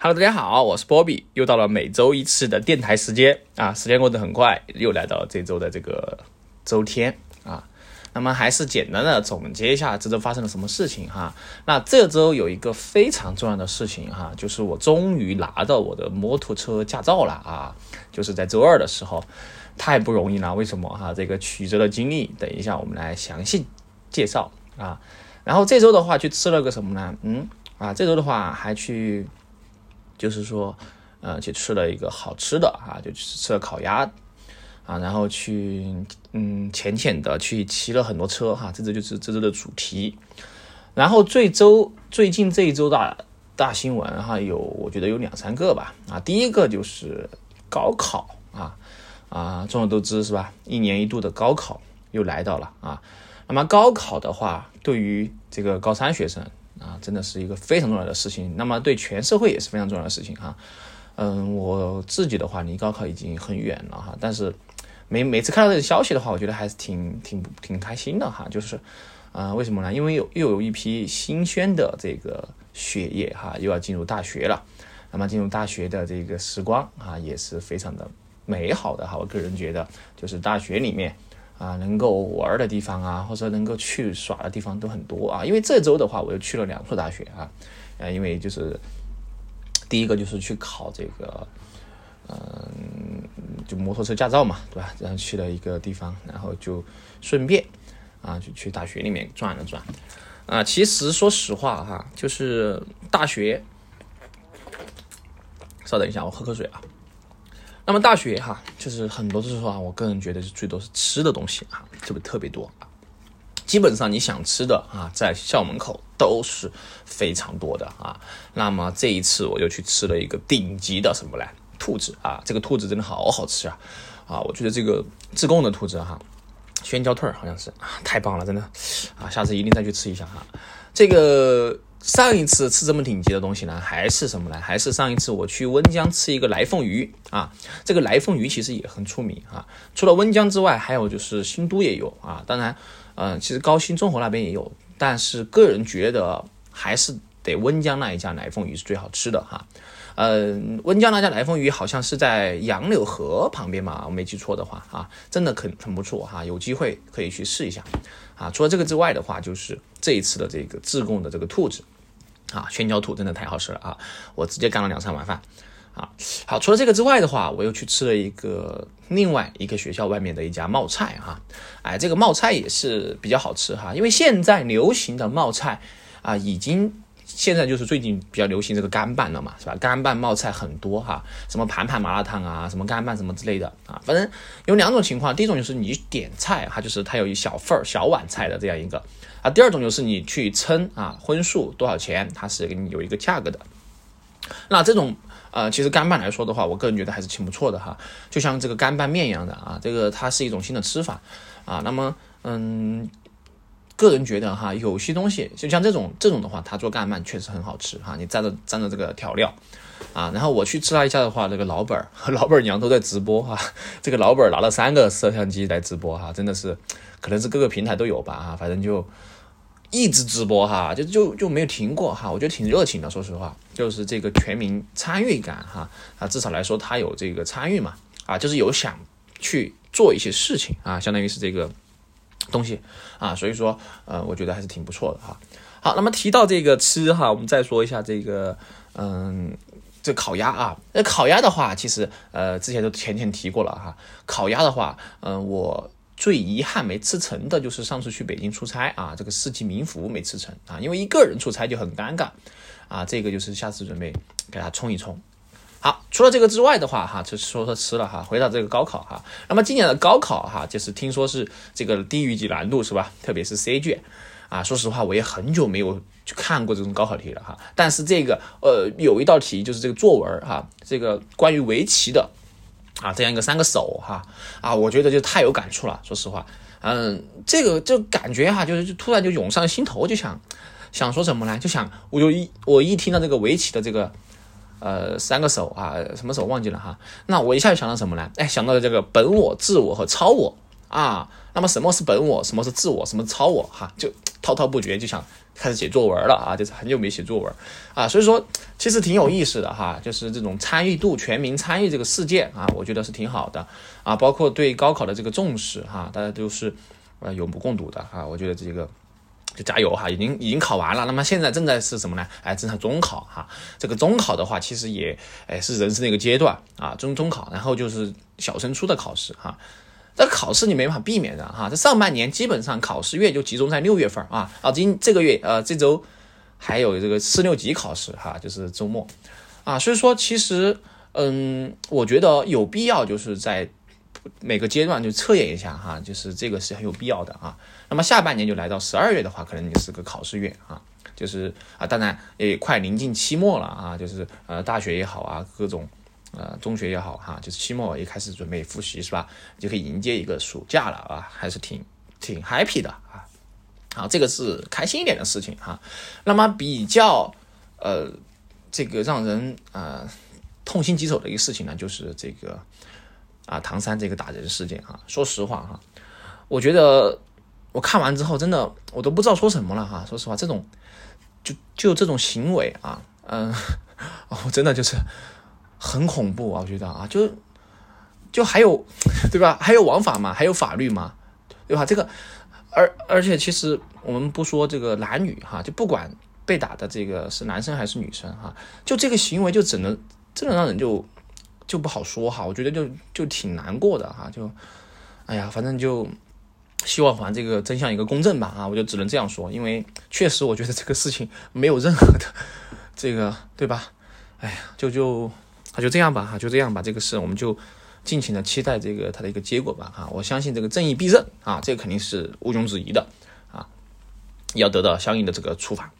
Hello，大家好，我是波比，又到了每周一次的电台时间啊，时间过得很快，又来到这周的这个周天啊。那么还是简单的总结一下这周发生了什么事情哈。那这周有一个非常重要的事情哈，就是我终于拿到我的摩托车驾照了啊，就是在周二的时候，太不容易了。为什么哈？这个曲折的经历，等一下我们来详细介绍啊。然后这周的话去吃了个什么呢？嗯啊，这周的话还去。就是说，呃，去吃了一个好吃的啊，就去吃了烤鸭啊，然后去嗯浅浅的去骑了很多车哈，这周就是这周的主题。然后这周最近这一周大大新闻哈，有我觉得有两三个吧啊，第一个就是高考啊啊，众所周知是吧？一年一度的高考又来到了啊。那么高考的话，对于这个高三学生。真的是一个非常重要的事情。那么对全社会也是非常重要的事情哈。嗯，我自己的话离高考已经很远了哈，但是每每次看到这个消息的话，我觉得还是挺挺挺开心的哈。就是，啊，为什么呢？因为有又有一批新鲜的这个血液哈，又要进入大学了。那么进入大学的这个时光啊，也是非常的美好的哈。我个人觉得，就是大学里面。啊，能够玩的地方啊，或者能够去耍的地方都很多啊。因为这周的话，我又去了两所大学啊，呃，因为就是第一个就是去考这个，嗯，就摩托车驾照嘛，对吧？然后去了一个地方，然后就顺便啊，就去大学里面转了转。啊，其实说实话哈，就是大学，稍等一下，我喝口水啊。那么大学哈，就是很多时候啊，我个人觉得是最多是吃的东西啊，特别特别多啊。基本上你想吃的啊，在校门口都是非常多的啊。那么这一次我就去吃了一个顶级的什么来兔子啊，这个兔子真的好好吃啊啊！我觉得这个自贡的兔子哈，宣椒兔儿好像是啊，太棒了，真的啊，下次一定再去吃一下哈。这个。上一次吃这么顶级的东西呢，还是什么呢？还是上一次我去温江吃一个来凤鱼啊。这个来凤鱼其实也很出名啊。除了温江之外，还有就是新都也有啊。当然，嗯，其实高新综合那边也有，但是个人觉得还是得温江那一家来凤鱼是最好吃的哈。嗯，温江那家来凤鱼好像是在杨柳河旁边嘛，我没记错的话啊，真的很很不错哈。有机会可以去试一下啊。除了这个之外的话，就是这一次的这个自贡的这个兔子。啊，宣椒兔真的太好吃了啊！我直接干了两三碗饭。啊，好，除了这个之外的话，我又去吃了一个另外一个学校外面的一家冒菜哈。哎，这个冒菜也是比较好吃哈，因为现在流行的冒菜啊，已经现在就是最近比较流行这个干拌了嘛，是吧？干拌冒菜很多哈，什么盘盘麻辣烫啊，什么干拌什么之类的啊，反正有两种情况，第一种就是你点菜哈，就是它有一小份儿小碗菜的这样一个。啊，第二种就是你去称啊荤素多少钱，它是给你有一个价格的。那这种呃，其实干拌来说的话，我个人觉得还是挺不错的哈，就像这个干拌面一样的啊，这个它是一种新的吃法啊。那么嗯，个人觉得哈，有些东西就像这种这种的话，它做干拌确实很好吃哈，你蘸着蘸着这个调料啊。然后我去吃了一下的话，这个老板和 老板娘都在直播哈，这个老板拿了三个摄像机来直播哈，真的是。可能是各个平台都有吧，哈，反正就一直直播哈，就就就没有停过哈，我觉得挺热情的，说实话，就是这个全民参与感哈，啊，至少来说他有这个参与嘛，啊，就是有想去做一些事情啊，相当于是这个东西啊，所以说呃，我觉得还是挺不错的哈。好，那么提到这个吃哈，我们再说一下这个嗯，这烤鸭啊，那烤鸭的话，其实呃之前都浅浅提过了哈，烤鸭的话，嗯，我。最遗憾没吃成的就是上次去北京出差啊，这个四季民福没吃成啊，因为一个人出差就很尴尬啊。这个就是下次准备给他冲一冲。好，除了这个之外的话哈，就说说吃了哈。回到这个高考哈，那么今年的高考哈，就是听说是这个地狱级难度是吧？特别是 C 卷啊。说实话，我也很久没有去看过这种高考题了哈。但是这个呃，有一道题就是这个作文哈，这个关于围棋的。啊，这样一个三个手哈啊，我觉得就太有感触了。说实话，嗯，这个就感觉哈，就是就突然就涌上心头，就想想说什么呢？就想我就一我一听到这个围棋的这个呃三个手啊，什么手忘记了哈，那我一下就想到什么呢？哎，想到了这个本我、自我和超我啊。那么什么是本我？什么是自我？什么超我？哈，就滔滔不绝，就想开始写作文了啊，就是很久没写作文啊，所以说其实挺有意思的哈，就是这种参与度，全民参与这个事件啊，我觉得是挺好的啊，包括对高考的这个重视哈，大家都是呃有目共睹的啊，我觉得这个。就加油哈，已经已经考完了，那么现在正在是什么呢？哎，正在中考哈。这个中考的话，其实也哎是人生的一个阶段啊，中中考，然后就是小升初的考试哈。这考试你没办法避免的哈。这上半年基本上考试月就集中在六月份啊，啊，今这个月呃这周还有这个四六级考试哈，就是周末啊。所以说其实嗯，我觉得有必要就是在。每个阶段就测验一下哈，就是这个是很有必要的啊。那么下半年就来到十二月的话，可能你是个考试月啊，就是啊，当然也快临近期末了啊，就是呃大学也好啊，各种呃中学也好哈，就是期末也开始准备复习是吧？就可以迎接一个暑假了啊，还是挺挺 happy 的啊。好，这个是开心一点的事情哈。那么比较呃这个让人啊痛心疾首的一个事情呢，就是这个。啊，唐山这个打人事件哈，说实话哈，我觉得我看完之后，真的我都不知道说什么了哈。说实话，这种就就这种行为啊，嗯，哦，真的就是很恐怖啊，我觉得啊，就就还有对吧？还有王法嘛，还有法律嘛，对吧？这个而而且其实我们不说这个男女哈，就不管被打的这个是男生还是女生哈，就这个行为就只能真的让人就。就不好说哈，我觉得就就挺难过的哈，就，哎呀，反正就希望还这个真相一个公正吧啊，我就只能这样说，因为 确实我觉得这个事情没有任何的这个对吧？哎呀，就就那就这样吧哈，就这样吧，这个事我们就尽情的期待这个它的一个结果吧哈，我相信这个正义必胜啊，这个肯定是毋庸置疑的啊，要得到相应的这个处罚。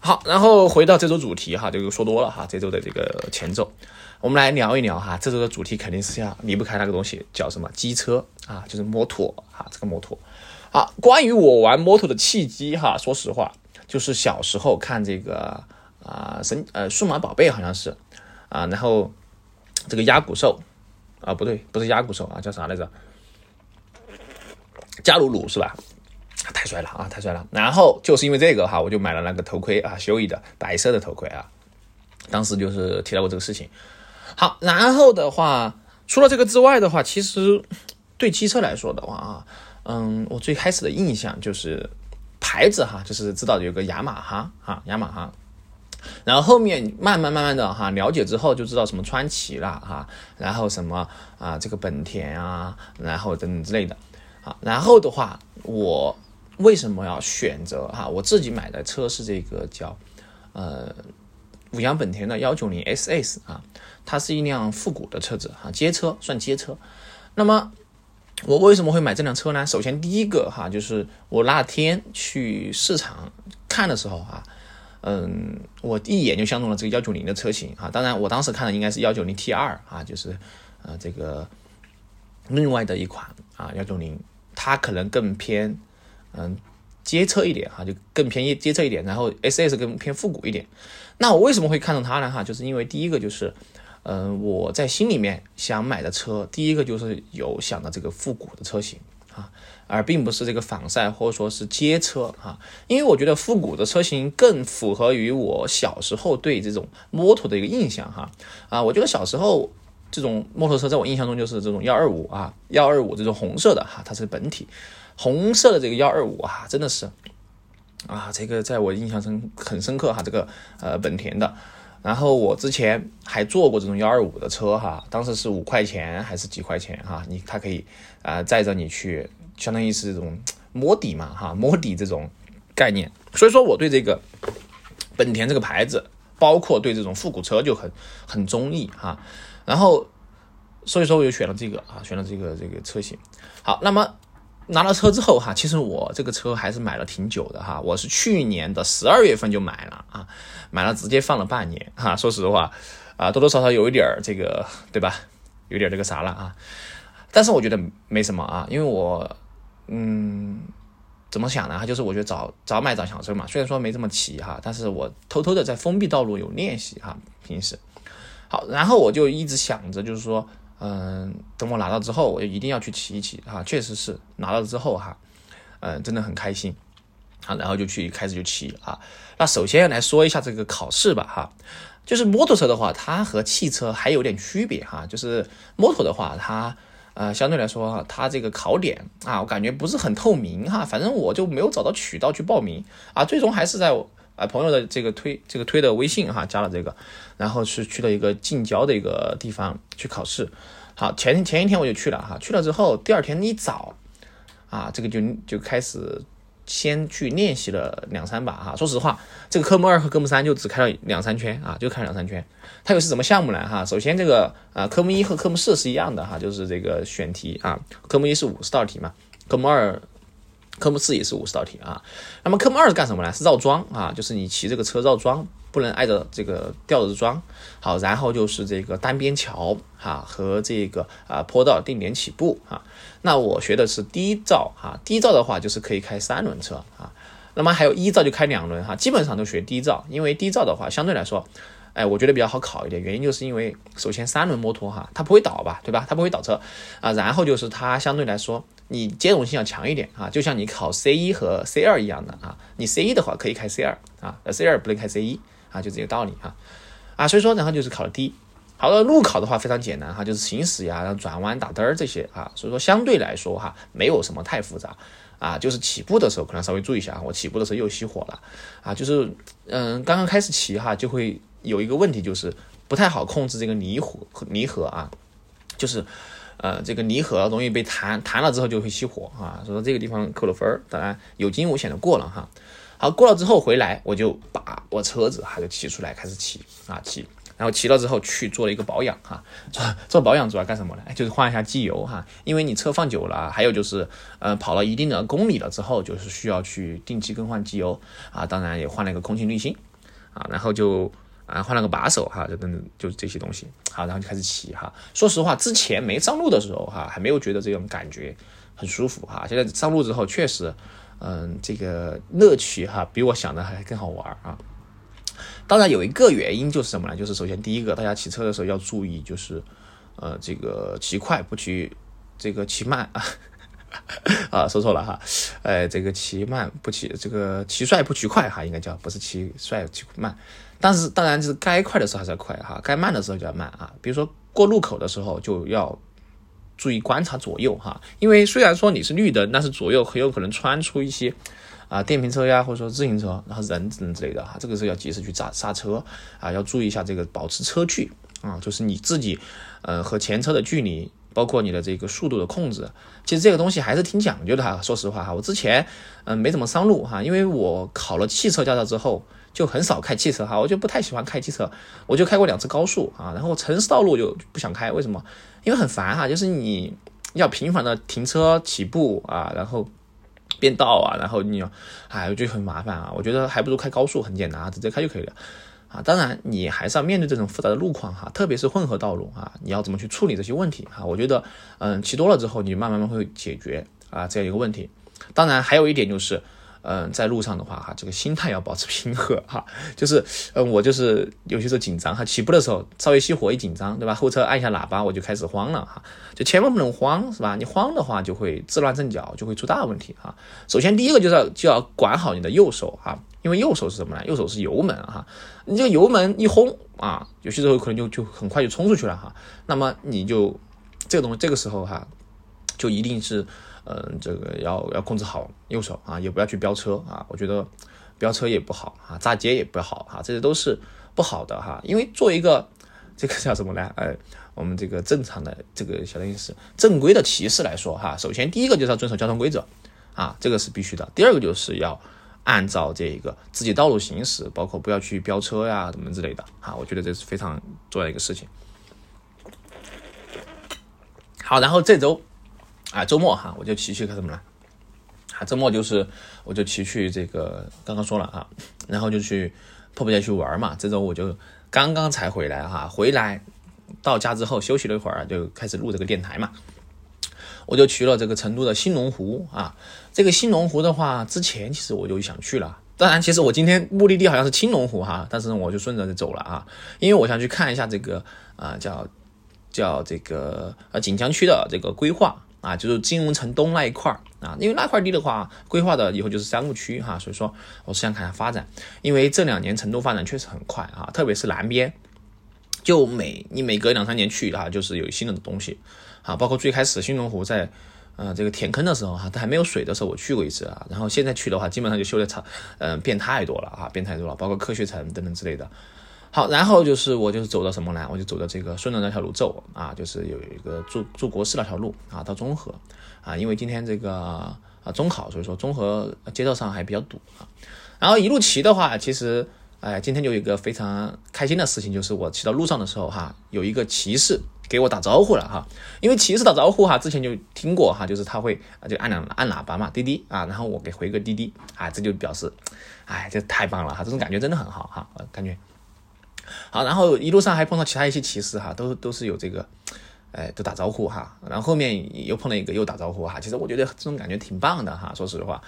好，然后回到这周主题哈，就说多了哈，这周的这个前奏。我们来聊一聊哈，这周的主题肯定是要离不开那个东西，叫什么机车啊，就是摩托哈，这个摩托。好，关于我玩摩托的契机哈，说实话，就是小时候看这个啊神呃数码宝贝好像是啊，然后这个鸭骨兽啊不对，不是鸭骨兽啊，叫啥来着？加鲁鲁是吧？太帅了啊，太帅了！然后就是因为这个哈，我就买了那个头盔啊，修伊的白色的头盔啊，当时就是提到过这个事情。好，然后的话，除了这个之外的话，其实 对汽车来说的话啊，嗯，我最开始的印象就是牌子哈，就是知道有个雅马哈哈，雅马哈，然后后面慢慢慢慢的哈了解之后，就知道什么川崎了哈，然后什么啊这个本田啊，然后等等之类的，啊，然后的话，我为什么要选择哈？我自己买的车是这个叫呃。五羊本田的幺九零 SS 啊，它是一辆复古的车子哈，街车算街车。那么我为什么会买这辆车呢？首先第一个哈，就是我那天去市场看的时候啊，嗯，我一眼就相中了这个幺九零的车型啊。当然，我当时看的应该是幺九零 T 二啊，就是呃这个另外的一款啊幺九零，它可能更偏嗯。街车一点哈，就更便宜街车一点，然后 S S 更偏复古一点。那我为什么会看中它呢？哈，就是因为第一个就是，嗯，我在心里面想买的车，第一个就是有想到这个复古的车型啊，而并不是这个仿赛或者说是街车哈。因为我觉得复古的车型更符合于我小时候对这种摩托的一个印象哈。啊，我觉得小时候这种摩托车在我印象中就是这种幺二五啊，幺二五这种红色的哈，它是本体。红色的这个幺二五啊，真的是啊，这个在我印象中很深刻哈。这个呃本田的，然后我之前还坐过这种幺二五的车哈，当时是五块钱还是几块钱哈？你它可以啊载着你去，相当于是这种摸底嘛哈，摸底这种概念。所以说我对这个本田这个牌子，包括对这种复古车就很很中意哈。然后所以说我就选了这个啊，选了这个这个车型。好，那么。拿到车之后哈，其实我这个车还是买了挺久的哈，我是去年的十二月份就买了啊，买了直接放了半年哈。说实话，啊多多少少有一点这个对吧，有点这个啥了啊。但是我觉得没什么啊，因为我嗯怎么想呢？就是我觉得早早买早享受嘛。虽然说没这么齐哈，但是我偷偷的在封闭道路有练习哈，平时好，然后我就一直想着就是说。嗯，等我拿到之后，我就一定要去骑一骑哈。确实是拿到之后哈，嗯，真的很开心。啊，然后就去开始就骑啊。那首先要来说一下这个考试吧哈，就是摩托车的话，它和汽车还有点区别哈，就是摩托的话，它呃相对来说它这个考点啊，我感觉不是很透明哈，反正我就没有找到渠道去报名啊，最终还是在啊朋友的这个推这个推的微信哈加了这个，然后是去了一个近郊的一个地方去考试。好，前前一天我就去了哈，去了之后第二天一早啊，这个就就开始。先去练习了两三把哈，说实话，这个科目二和科目三就只开了两三圈啊，就开两三圈。它又是什么项目呢？哈，首先这个啊，科目一和科目四是一样的哈，就是这个选题啊，科目一是五十道题嘛，科目二、科目四也是五十道题啊。那么科目二是干什么呢？是绕桩啊，就是你骑这个车绕桩。不能挨着这个吊着桩，好，然后就是这个单边桥哈和这个啊坡道定点起步啊。那我学的是低照哈，低照的话就是可以开三轮车啊。那么还有一照就开两轮哈，基本上都学低照，因为低照的话相对来说，哎，我觉得比较好考一点。原因就是因为首先三轮摩托哈，它不会倒吧，对吧？它不会倒车啊。然后就是它相对来说。你兼容性要强一点啊，就像你考 C 一和 C 二一样的啊。你 C 一的话可以开 C 二啊，C 二不能开 C 一啊，就这个道理啊。啊，所以说然后就是考了 D。好了，路考的话非常简单哈，就是行驶呀、然后转弯、打灯儿这些啊。所以说相对来说哈，没有什么太复杂啊。就是起步的时候可能稍微注意一下，我起步的时候又熄火了啊。就是嗯，刚刚开始骑哈，就会有一个问题，就是不太好控制这个离合离合啊，就是。呃，这个离合容易被弹，弹了之后就会熄火啊，所以说这个地方扣了分儿，当然有惊无险的过了哈。好，过了之后回来，我就把我车子还就骑出来开始骑啊骑，然后骑了之后去做了一个保养哈。做保养主要干什么呢？就是换一下机油哈，因为你车放久了，还有就是呃跑了一定的公里了之后，就是需要去定期更换机油啊，当然也换了一个空气滤芯啊，然后就。啊，换了个把手哈，就等等，就这些东西。好，然后就开始骑哈。说实话，之前没上路的时候哈，还没有觉得这种感觉很舒服哈。现在上路之后，确实，嗯，这个乐趣哈，比我想的还更好玩啊。当然有一个原因就是什么呢？就是首先第一个，大家骑车的时候要注意，就是呃，这个骑快不骑，这个骑慢啊。啊，说错了哈。呃，这个骑慢不骑，这个骑帅不骑快哈，应该叫不是骑帅骑慢。但是当然就是该快的时候还是要快哈，该慢的时候就要慢啊。比如说过路口的时候就要注意观察左右哈，因为虽然说你是绿灯，但是左右很有可能穿出一些啊电瓶车呀，或者说自行车，然后人等之类的哈，这个时候要及时去刹刹车啊，要注意一下这个保持车距啊，就是你自己呃和前车的距离，包括你的这个速度的控制，其实这个东西还是挺讲究的哈。说实话哈，我之前嗯没怎么上路哈，因为我考了汽车驾照之后。就很少开汽车哈，我就不太喜欢开汽车，我就开过两次高速啊，然后城市道路就不想开，为什么？因为很烦哈，就是你要频繁的停车起步啊，然后变道啊，然后你，哎，我觉得很麻烦啊，我觉得还不如开高速很简单啊，直接开就可以了啊。当然你还是要面对这种复杂的路况哈，特别是混合道路啊，你要怎么去处理这些问题哈？我觉得，嗯，骑多了之后，你慢慢慢会解决啊这样一个问题。当然还有一点就是。嗯，在路上的话哈，这个心态要保持平和哈。就是，嗯，我就是有些时候紧张哈，起步的时候稍微熄火一紧张，对吧？后车按一下喇叭我就开始慌了哈，就千万不能慌，是吧？你慌的话就会自乱阵脚，就会出大问题哈。首先第一个就是要就要管好你的右手哈，因为右手是什么呢？右手是油门哈，你这个油门一轰啊，有些时候可能就就很快就冲出去了哈。那么你就这个东西这个时候哈，就一定是。嗯，这个要要控制好右手啊，也不要去飙车啊。我觉得飙车也不好啊，炸街也不好啊，这些都是不好的哈。因为做一个这个叫什么呢？呃，我们这个正常的这个相当于是正规的骑士来说哈，首先第一个就是要遵守交通规则啊，这个是必须的。第二个就是要按照这个自己道路行驶，包括不要去飙车呀，什么之类的啊。我觉得这是非常重要的一个事情。好，然后这周。啊，周末哈，我就骑去干什么了？啊，周末就是我就骑去这个，刚刚说了啊，然后就去迫不及待去玩嘛。这周我就刚刚才回来哈，回来到家之后休息了一会儿，就开始录这个电台嘛。我就去了这个成都的新龙湖啊，这个新龙湖的话，之前其实我就想去了。当然，其实我今天目的地好像是青龙湖哈，但是我就顺着就走了啊，因为我想去看一下这个啊，叫叫这个呃锦江区的这个规划。啊，就是金融城东那一块儿啊，因为那块地的话，规划的以后就是商务区哈，所以说我是想看下发展，因为这两年成都发展确实很快啊，特别是南边，就每你每隔两三年去啊，就是有新的东西啊，包括最开始新龙湖在呃这个填坑的时候哈，它还没有水的时候我去过一次啊，然后现在去的话，基本上就修的差，嗯，变太多了啊，变太多了，包括科学城等等之类的。好，然后就是我就是走到什么呢？我就走到这个顺着那条路走啊，就是有一个住住国师那条路啊，到中和啊，因为今天这个啊中考，所以说中和街道上还比较堵啊。然后一路骑的话，其实哎，今天就有一个非常开心的事情，就是我骑到路上的时候哈，有一个骑士给我打招呼了哈。因为骑士打招呼哈，之前就听过哈，就是他会就按两按喇叭嘛，滴滴啊，然后我给回个滴滴啊，这就表示，哎，这太棒了哈，这种感觉真的很好哈，感觉。好，然后一路上还碰到其他一些骑士哈，都都是有这个，哎，都打招呼哈。然后后面又碰了一个又打招呼哈。其实我觉得这种感觉挺棒的哈，说实话。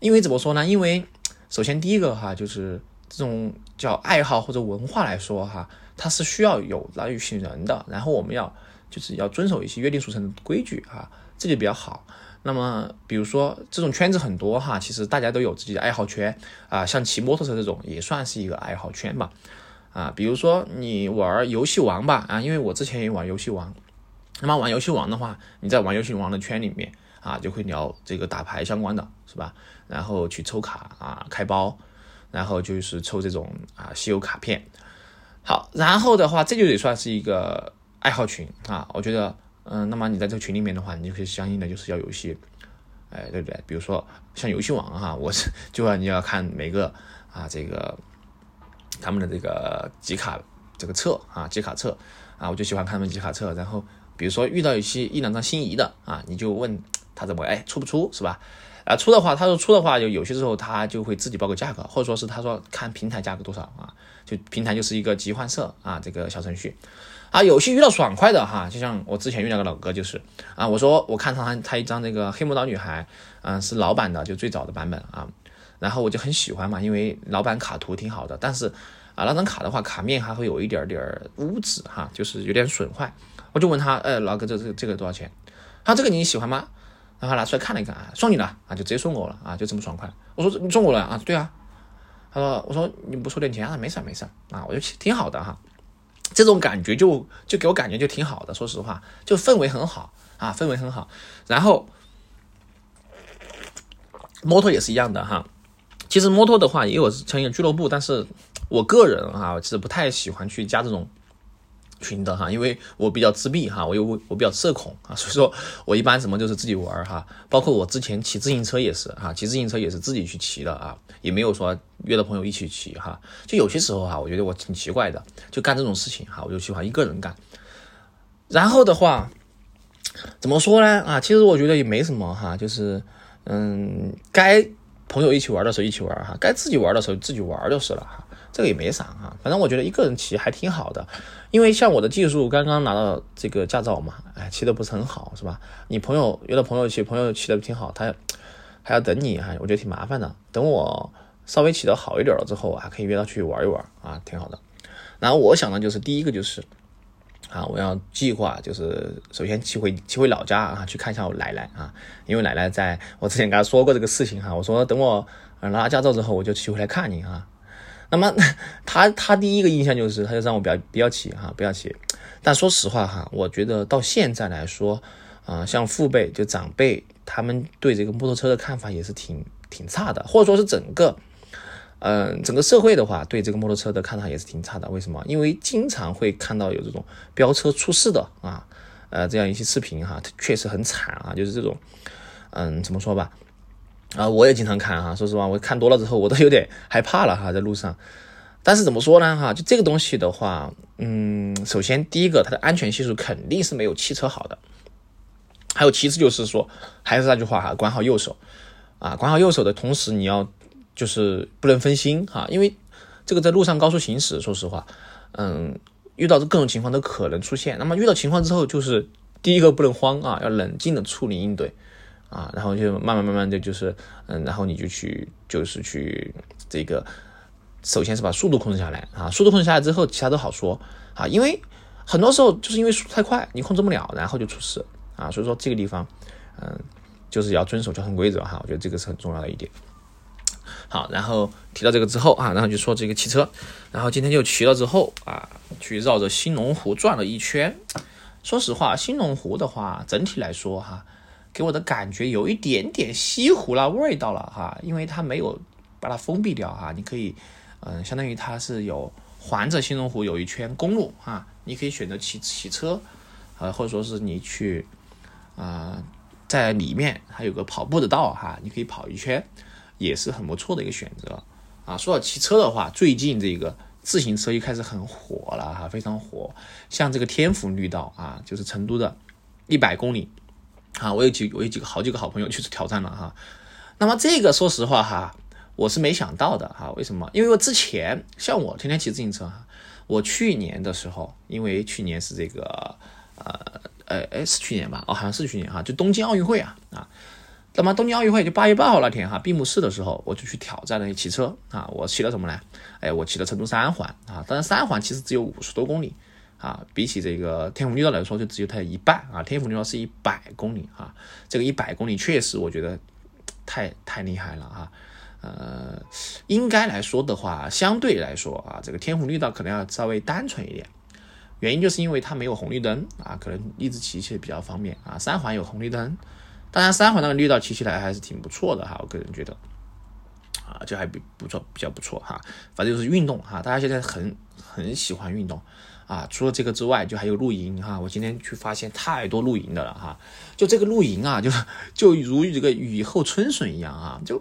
因为怎么说呢？因为首先第一个哈，就是这种叫爱好或者文化来说哈，它是需要有那一群人的。然后我们要就是要遵守一些约定俗成的规矩哈，这就比较好。那么比如说这种圈子很多哈，其实大家都有自己的爱好圈啊，像骑摩托车这种也算是一个爱好圈吧。啊，比如说你玩游戏王吧，啊，因为我之前也玩游戏王，那么玩游戏王的话，你在玩游戏王的圈里面啊，就会聊这个打牌相关的，是吧？然后去抽卡啊，开包，然后就是抽这种啊稀有卡片。好，然后的话，这就得算是一个爱好群啊。我觉得，嗯，那么你在这个群里面的话，你就可以相应的就是要有一些，哎，对不对？比如说像游戏王哈，我是就要你要看每个啊这个。他们的这个集卡这个册啊，集卡册啊，我就喜欢看他们集卡册。然后比如说遇到一些一两张心仪的啊，你就问他怎么哎出不出是吧？啊出的话，他说出的话，有有些时候他就会自己报个价格，或者说是他说看平台价格多少啊，就平台就是一个集换色啊这个小程序啊。有些遇到爽快的哈，就像我之前遇到个老哥就是啊，我说我看上他他一张那个黑魔导女孩，嗯是老版的，就最早的版本啊。然后我就很喜欢嘛，因为老板卡图挺好的，但是啊，那张卡的话，卡面还会有一点点污渍哈，就是有点损坏。我就问他，呃，老哥，这这这个多少钱？他这个你喜欢吗？然后拿出来看了一看，啊，送你了啊，就直接送我了啊，就这么爽快。我说你送我了啊？对啊。他说，我说你不收点钱啊？没事没事啊，我就挺好的哈。这种感觉就就给我感觉就挺好的，说实话，就氛围很好啊，氛围很好。然后摩托也是一样的哈。其实摩托的话也有成一个俱乐部，但是我个人哈，其实不太喜欢去加这种群的哈，因为我比较自闭哈，我又我比较社恐啊，所以说我一般什么就是自己玩哈，包括我之前骑自行车也是哈，骑自行车也是自己去骑的啊，也没有说约的朋友一起骑哈，就有些时候哈，我觉得我挺奇怪的，就干这种事情哈，我就喜欢一个人干。然后的话，怎么说呢啊？其实我觉得也没什么哈，就是嗯该。朋友一起玩的时候一起玩哈，该自己玩的时候自己玩就是了哈，这个也没啥哈。反正我觉得一个人骑还挺好的，因为像我的技术刚刚拿到这个驾照嘛，哎，骑的不是很好是吧？你朋友约了朋友骑，朋友骑的挺好，他还要等你哈，我觉得挺麻烦的。等我稍微骑的好一点了之后，还可以约他去玩一玩啊，挺好的。然后我想的就是第一个就是。啊，我要计划就是首先骑回骑回老家啊，去看一下我奶奶啊，因为奶奶在我之前跟她说过这个事情哈，我说等我拿驾照之后我就骑回来看你啊。那么 他他第一个印象就是他就让我不要不要骑哈，不要骑。但说实话哈，我觉得到现在来说啊，像父辈就长辈他们对这个摩托车的看法也是挺挺差的，或者说是整个。嗯，整个社会的话，对这个摩托车的看法也是挺差的。为什么？因为经常会看到有这种飙车出事的啊，呃，这样一些视频哈，确实很惨啊。就是这种，嗯，怎么说吧？啊，我也经常看哈。说实话，我看多了之后，我都有点害怕了哈，在路上。但是怎么说呢？哈，就这个东西的话，嗯，首先第一个，它的安全系数肯定是没有汽车好的。还有其次就是说，还是那句话哈，管好右手啊，管好右手的同时，你要。就是不能分心哈，因为这个在路上高速行驶，说实话，嗯，遇到各种情况都可能出现。那么遇到情况之后，就是第一个不能慌啊，要冷静的处理应对啊，然后就慢慢慢慢的就是，嗯，然后你就去就是去这个，首先是把速度控制下来啊，速度控制下来之后，其他都好说啊，因为很多时候就是因为速度太快，你控制不了，然后就出事啊，所以说这个地方嗯，就是要遵守交通规则哈，我觉得这个是很重要的一点。好，然后提到这个之后啊，然后就说这个汽车，然后今天就骑了之后啊，去绕着兴龙湖转了一圈。说实话，兴龙湖的话，整体来说哈，给我的感觉有一点点西湖啦味道了哈，因为它没有把它封闭掉哈，你可以，嗯，相当于它是有环着兴龙湖有一圈公路哈，你可以选择骑骑车，呃，或者说是你去，啊，在里面还有个跑步的道哈，你可以跑一圈，也是很不错的一个选择啊。说到骑车的话，最近这个。自行车又开始很火了哈，非常火。像这个天府绿道啊，就是成都的，一百公里啊，我有几我有几个好几个好朋友去挑战了哈。那么这个说实话哈，我是没想到的哈。为什么？因为我之前像我天天骑自行车哈，我去年的时候，因为去年是这个呃呃哎是去年吧？哦好像是去年哈，就东京奥运会啊啊。那么东京奥运会就八月八号那天哈，闭幕式的时候，我就去挑战了骑车啊。我骑了什么呢？哎，我骑了成都三环啊。当然三环其实只有五十多公里啊，比起这个天府绿道来说，就只有它一半啊。天府绿道是一百公里啊，这个一百公里确实我觉得太太厉害了啊。呃，应该来说的话，相对来说啊，这个天府绿道可能要稍微单纯一点，原因就是因为它没有红绿灯啊，可能一直骑起来比较方便啊。三环有红绿灯。当然，三环那个绿道骑起来还是挺不错的哈，我个人觉得，啊，就还比不错，比较不错哈。反正就是运动哈，大家现在很很喜欢运动啊。除了这个之外，就还有露营哈。我今天去发现太多露营的了哈。就这个露营啊，就就如这个雨后春笋一样啊，就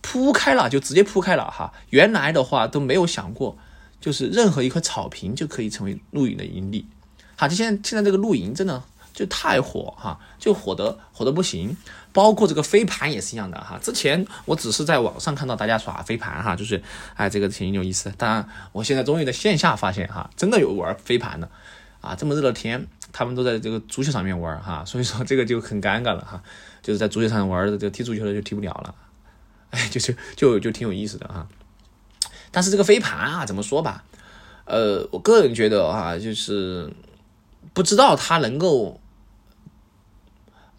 铺开了，就直接铺开了哈。原来的话都没有想过，就是任何一块草坪就可以成为露营的营地。好，就现在现在这个露营真的。就太火哈，就火得火得不行，包括这个飞盘也是一样的哈。之前我只是在网上看到大家耍飞盘哈，就是哎这个挺有意思。当然，我现在终于在线下发现哈，真的有玩飞盘的啊。这么热的天，他们都在这个足球上面玩哈，所以说 这个就很尴尬了哈。就是在足球上玩的，这踢足球的就踢不了了，哎，就是就就挺有意思的哈。但是这个飞盘啊，怎么说吧，呃，我个人觉得哈，就是不知道它能够。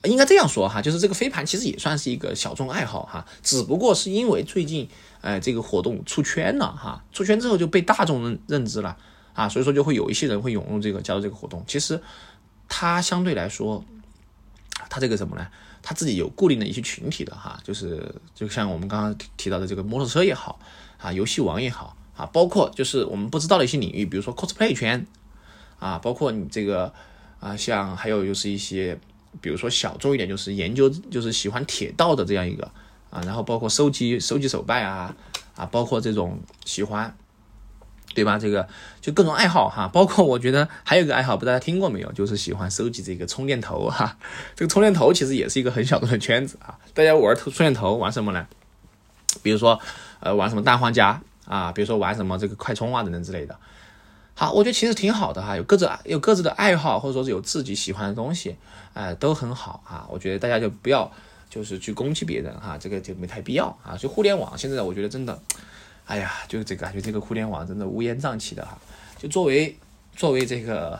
应该这样说哈，就是这个飞盘其实也算是一个小众爱好哈，只不过是因为最近，哎，这个活动出圈了哈，出圈之后就被大众认认知了啊，所以说就会有一些人会涌入这个加入这个活动。其实它相对来说，它这个什么呢？它自己有固定的一些群体的哈，就是就像我们刚刚提到的这个摩托车也好啊，游戏王也好啊，包括就是我们不知道的一些领域，比如说 cosplay 圈啊，包括你这个啊，像还有就是一些。比如说小众一点，就是研究，就是喜欢铁道的这样一个啊，然后包括收集收集手办啊啊，包括这种喜欢，对吧？这个就各种爱好哈，包括我觉得还有一个爱好，不知道大家听过没有？就是喜欢收集这个充电头哈。这个充电头其实也是一个很小众的圈子啊。大家玩充电头玩什么呢？比如说呃玩什么蛋黄夹啊，比如说玩什么这个快充啊等等之类的。好，我觉得其实挺好的哈，有各自有各自的爱好，或者说是有自己喜欢的东西，哎，都很好啊。我觉得大家就不要就是去攻击别人哈，这个就没太必要啊。就互联网现在，我觉得真的，哎呀，就这个感觉，这个互联网真的乌烟瘴气的哈。就作为作为这个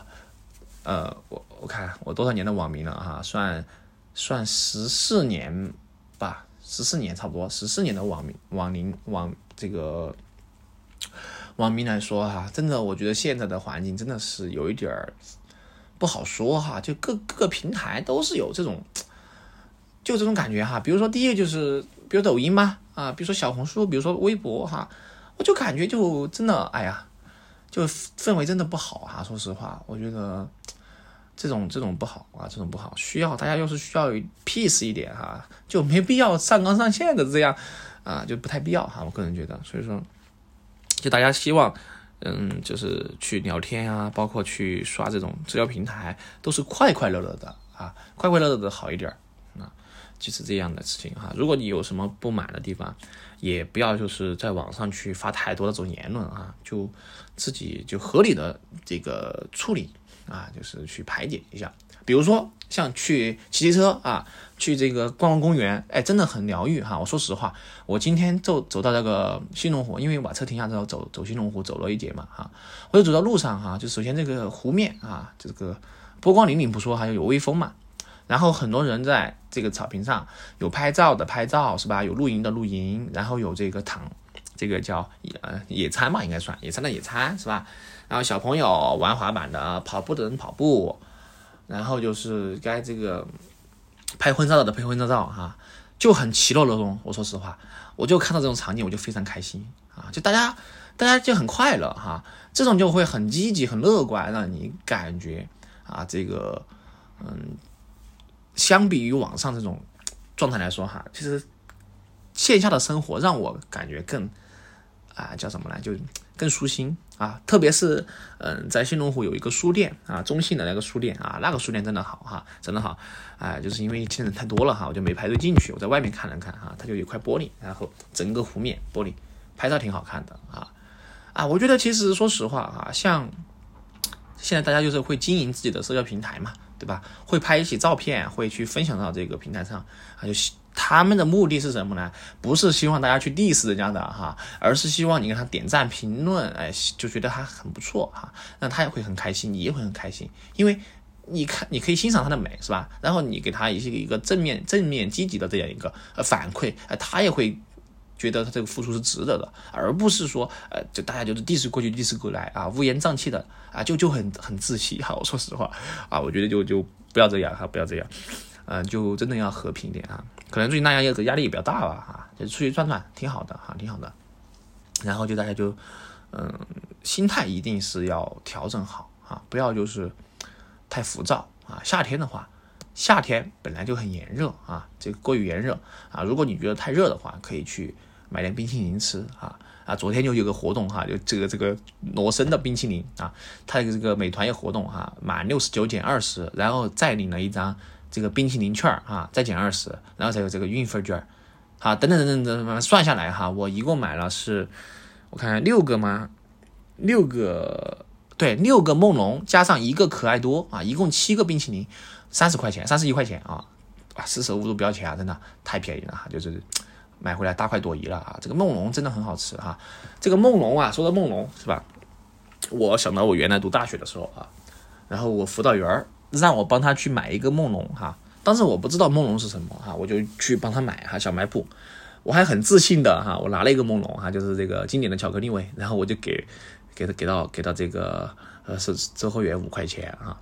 呃，我我看我多少年的网民了哈，算算十四年吧，十四年差不多，十四年的网民网龄网这个。网民来说哈，真的，我觉得现在的环境真的是有一点儿不好说哈。就各各个平台都是有这种，就这种感觉哈。比如说第一个就是，比如抖音嘛，啊，比如说小红书，比如说微博哈，我就感觉就真的，哎呀，就氛围真的不好哈。说实话，我觉得这种这种不好啊，这种不好，需要大家要是需要 peace 一点哈，就没必要上纲上线的这样啊，就不太必要哈。我个人觉得，所以说。就大家希望，嗯，就是去聊天啊，包括去刷这种社交平台，都是快快乐乐的啊，快快乐乐的好一点啊，就是这样的事情哈。如果你有什么不满的地方，也不要就是在网上去发太多的这种言论啊，就自己就合理的这个处理啊，就是去排解一下，比如说。像去骑骑车啊，去这个逛逛公园，哎，真的很疗愈哈。我说实话，我今天走走到那个新龙湖，因为把车停下之后走走新龙湖走了一节嘛哈，我就走到路上哈，就首先这个湖面啊，这个波光粼粼不说，还有有微风嘛，然后很多人在这个草坪上有拍照的拍照是吧？有露营的露营，然后有这个躺，这个叫呃野餐嘛，应该算野餐的野餐是吧？然后小朋友玩滑板的，跑步的人跑步，然后就是该这个拍婚纱照的拍婚纱照哈，就很其乐融融。我说实话，我就看到这种场景，我就非常开心啊！就大家大家就很快乐哈，这种就会很积极、很乐观，让你感觉啊，这个嗯。相比于网上这种状态来说，哈，其实线下的生活让我感觉更啊叫什么呢？就更舒心啊。特别是嗯，在新龙湖有一个书店啊，中信的那个书店啊，那个书店真的好哈，真的好。啊，就是因为现在人太多了哈，我就没排队进去，我在外面看了看哈，它就有一块玻璃，然后整个湖面玻璃，拍照挺好看的啊啊。我觉得其实说实话啊，像现在大家就是会经营自己的社交平台嘛。对吧？会拍一些照片，会去分享到这个平台上啊。就他们的目的是什么呢？不是希望大家去 diss 人家的哈，而是希望你给他点赞、评论，哎，就觉得他很不错哈。那他也会很开心，你也会很开心，因为你看，你可以欣赏他的美，是吧？然后你给他一些一个正面、正面、积极的这样一个呃反馈，呃，他也会。觉得他这个付出是值得的，而不是说，呃，就大家就是 diss 过去 diss 过来啊，乌烟瘴气的啊，就就很很窒息哈。我说实话啊，我觉得就就不要这样哈，不要这样，嗯，就真的要和平一点啊。可能最近大家也压力也比较大吧哈，就出去转转挺好的哈，挺好的。然后就大家就，嗯，心态一定是要调整好啊，不要就是太浮躁啊。夏天的话。夏天本来就很炎热啊，这个过于炎热啊。如果你觉得太热的话，可以去买点冰淇淋吃啊啊。昨天就有个活动哈，就这个这个罗森的冰淇淋啊，它这个美团有活动哈，满六十九减二十，然后再领了一张这个冰淇淋券啊，再减二十，然后才有这个运费券啊，等等等等等，算下来哈，我一共买了是，我看六个吗？六个对，六个梦龙加上一个可爱多啊，一共七个冰淇淋。三十块钱，三十一块钱啊，啊，四舍五入不要钱啊，真的太便宜了哈，就是买回来大快朵颐了啊。这个梦龙真的很好吃哈，这个梦龙啊，说到梦龙是吧？我想到我原来读大学的时候啊，然后我辅导员让我帮他去买一个梦龙哈，当时我不知道梦龙是什么哈，我就去帮他买哈，小卖部，我还很自信的哈，我拿了一个梦龙哈，就是这个经典的巧克力味，然后我就给给他给到给到这个呃是周后员五块钱啊。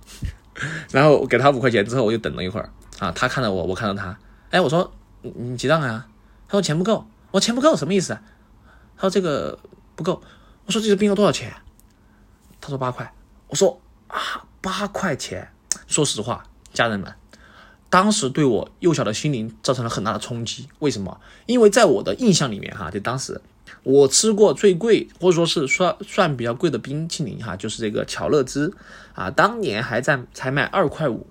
然后给他五块钱之后，我就等了一会儿啊，他看到我，我看到他，哎，我说你你结账啊？他说钱不够，我钱不够什么意思？他说这个不够，我说这个冰要多少钱？他说八块，我说啊八块钱，说实话，家人们，当时对我幼小的心灵造成了很大的冲击。为什么？因为在我的印象里面哈，就当时。我吃过最贵或者说是算算比较贵的冰淇淋哈，就是这个巧乐兹啊，当年还在才卖二块五，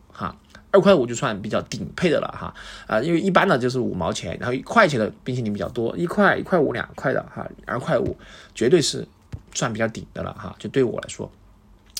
二块五就算比较顶配的了哈啊，因为一般的就是五毛钱，然后一块钱的冰淇淋比较多，一块一块五两块的哈，二块五绝对是算比较顶的了哈，就对我来说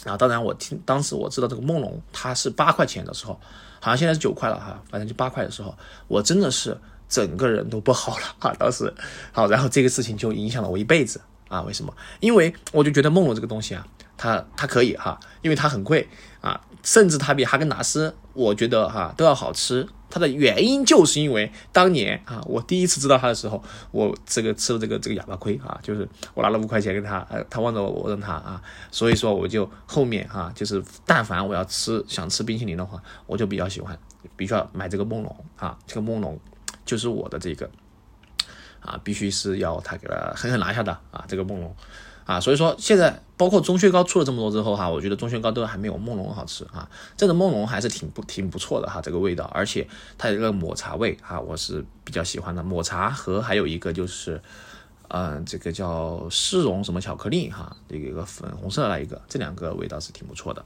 啊，当然我听当时我知道这个梦龙它是八块钱的时候，好像现在是九块了哈，反正就八块的时候，我真的是。整个人都不好了 哈！当时，好，然后这个事情就影响了我一辈子啊！为什么？因为我就觉得梦龙这个东西啊，它它可以哈，因为它很贵啊，甚至它比哈根达斯，我觉得哈都要好吃。它的原因就是因为当年啊，我第一次知道它的时候，我这个吃了这个这个哑巴亏啊，就是我拿了五块钱给他，呃，他望着我，我问他啊，所以说我就后面哈，就是但凡我要吃想吃冰淇淋的话，我就比较喜欢，必须要买这个梦龙啊，这个梦龙。就是我的这个啊，必须是要他给他狠狠拿下的啊，这个梦龙啊，所以说现在包括钟薛高出了这么多之后哈，我觉得钟薛高都还没有梦龙好吃啊，这个梦龙还是挺不挺不错的哈，这个味道，而且它有一个抹茶味啊，我是比较喜欢的抹茶和还有一个就是嗯，这个叫丝绒什么巧克力哈，这个一个粉红色的那一个，这两个味道是挺不错的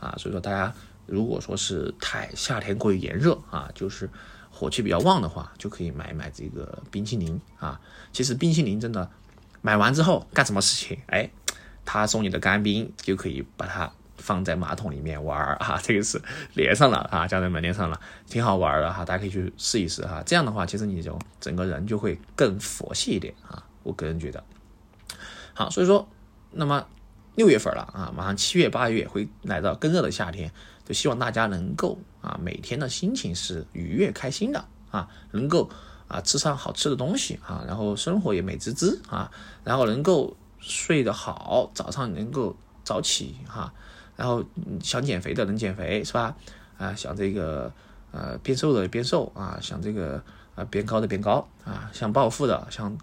啊，所以说大家如果说是太夏天过于炎热啊，就是。火气比较旺的话，就可以买一买这个冰淇淋啊。其实冰淇淋真的买完之后干什么事情？哎，他送你的干冰就可以把它放在马桶里面玩儿啊。这个是连上了啊，家人们连上了，挺好玩的哈。大家可以去试一试哈。这样的话，其实你就整个人就会更佛系一点啊。我个人觉得，好，所以说，那么六月份了啊，马上七月八月会来到更热的夏天，就希望大家能够啊每天的心情是愉悦开心的啊，能够啊吃上好吃的东西啊，然后生活也美滋滋啊，然后能够睡得好，早上能够早起哈，然后想减肥的能减肥是吧？啊，想这个呃变瘦的变瘦啊，想这个啊变高的变高啊，想暴富的想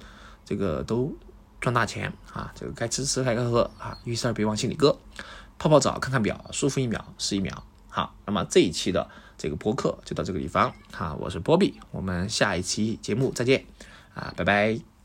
这个都。赚大钱啊！这个该吃吃，该喝喝啊！遇事儿别往心里搁，泡泡澡，看看表，舒服一秒是一秒。好，那么这一期的这个播客就到这个地方。好，我是波比，我们下一期节目再见啊！拜拜。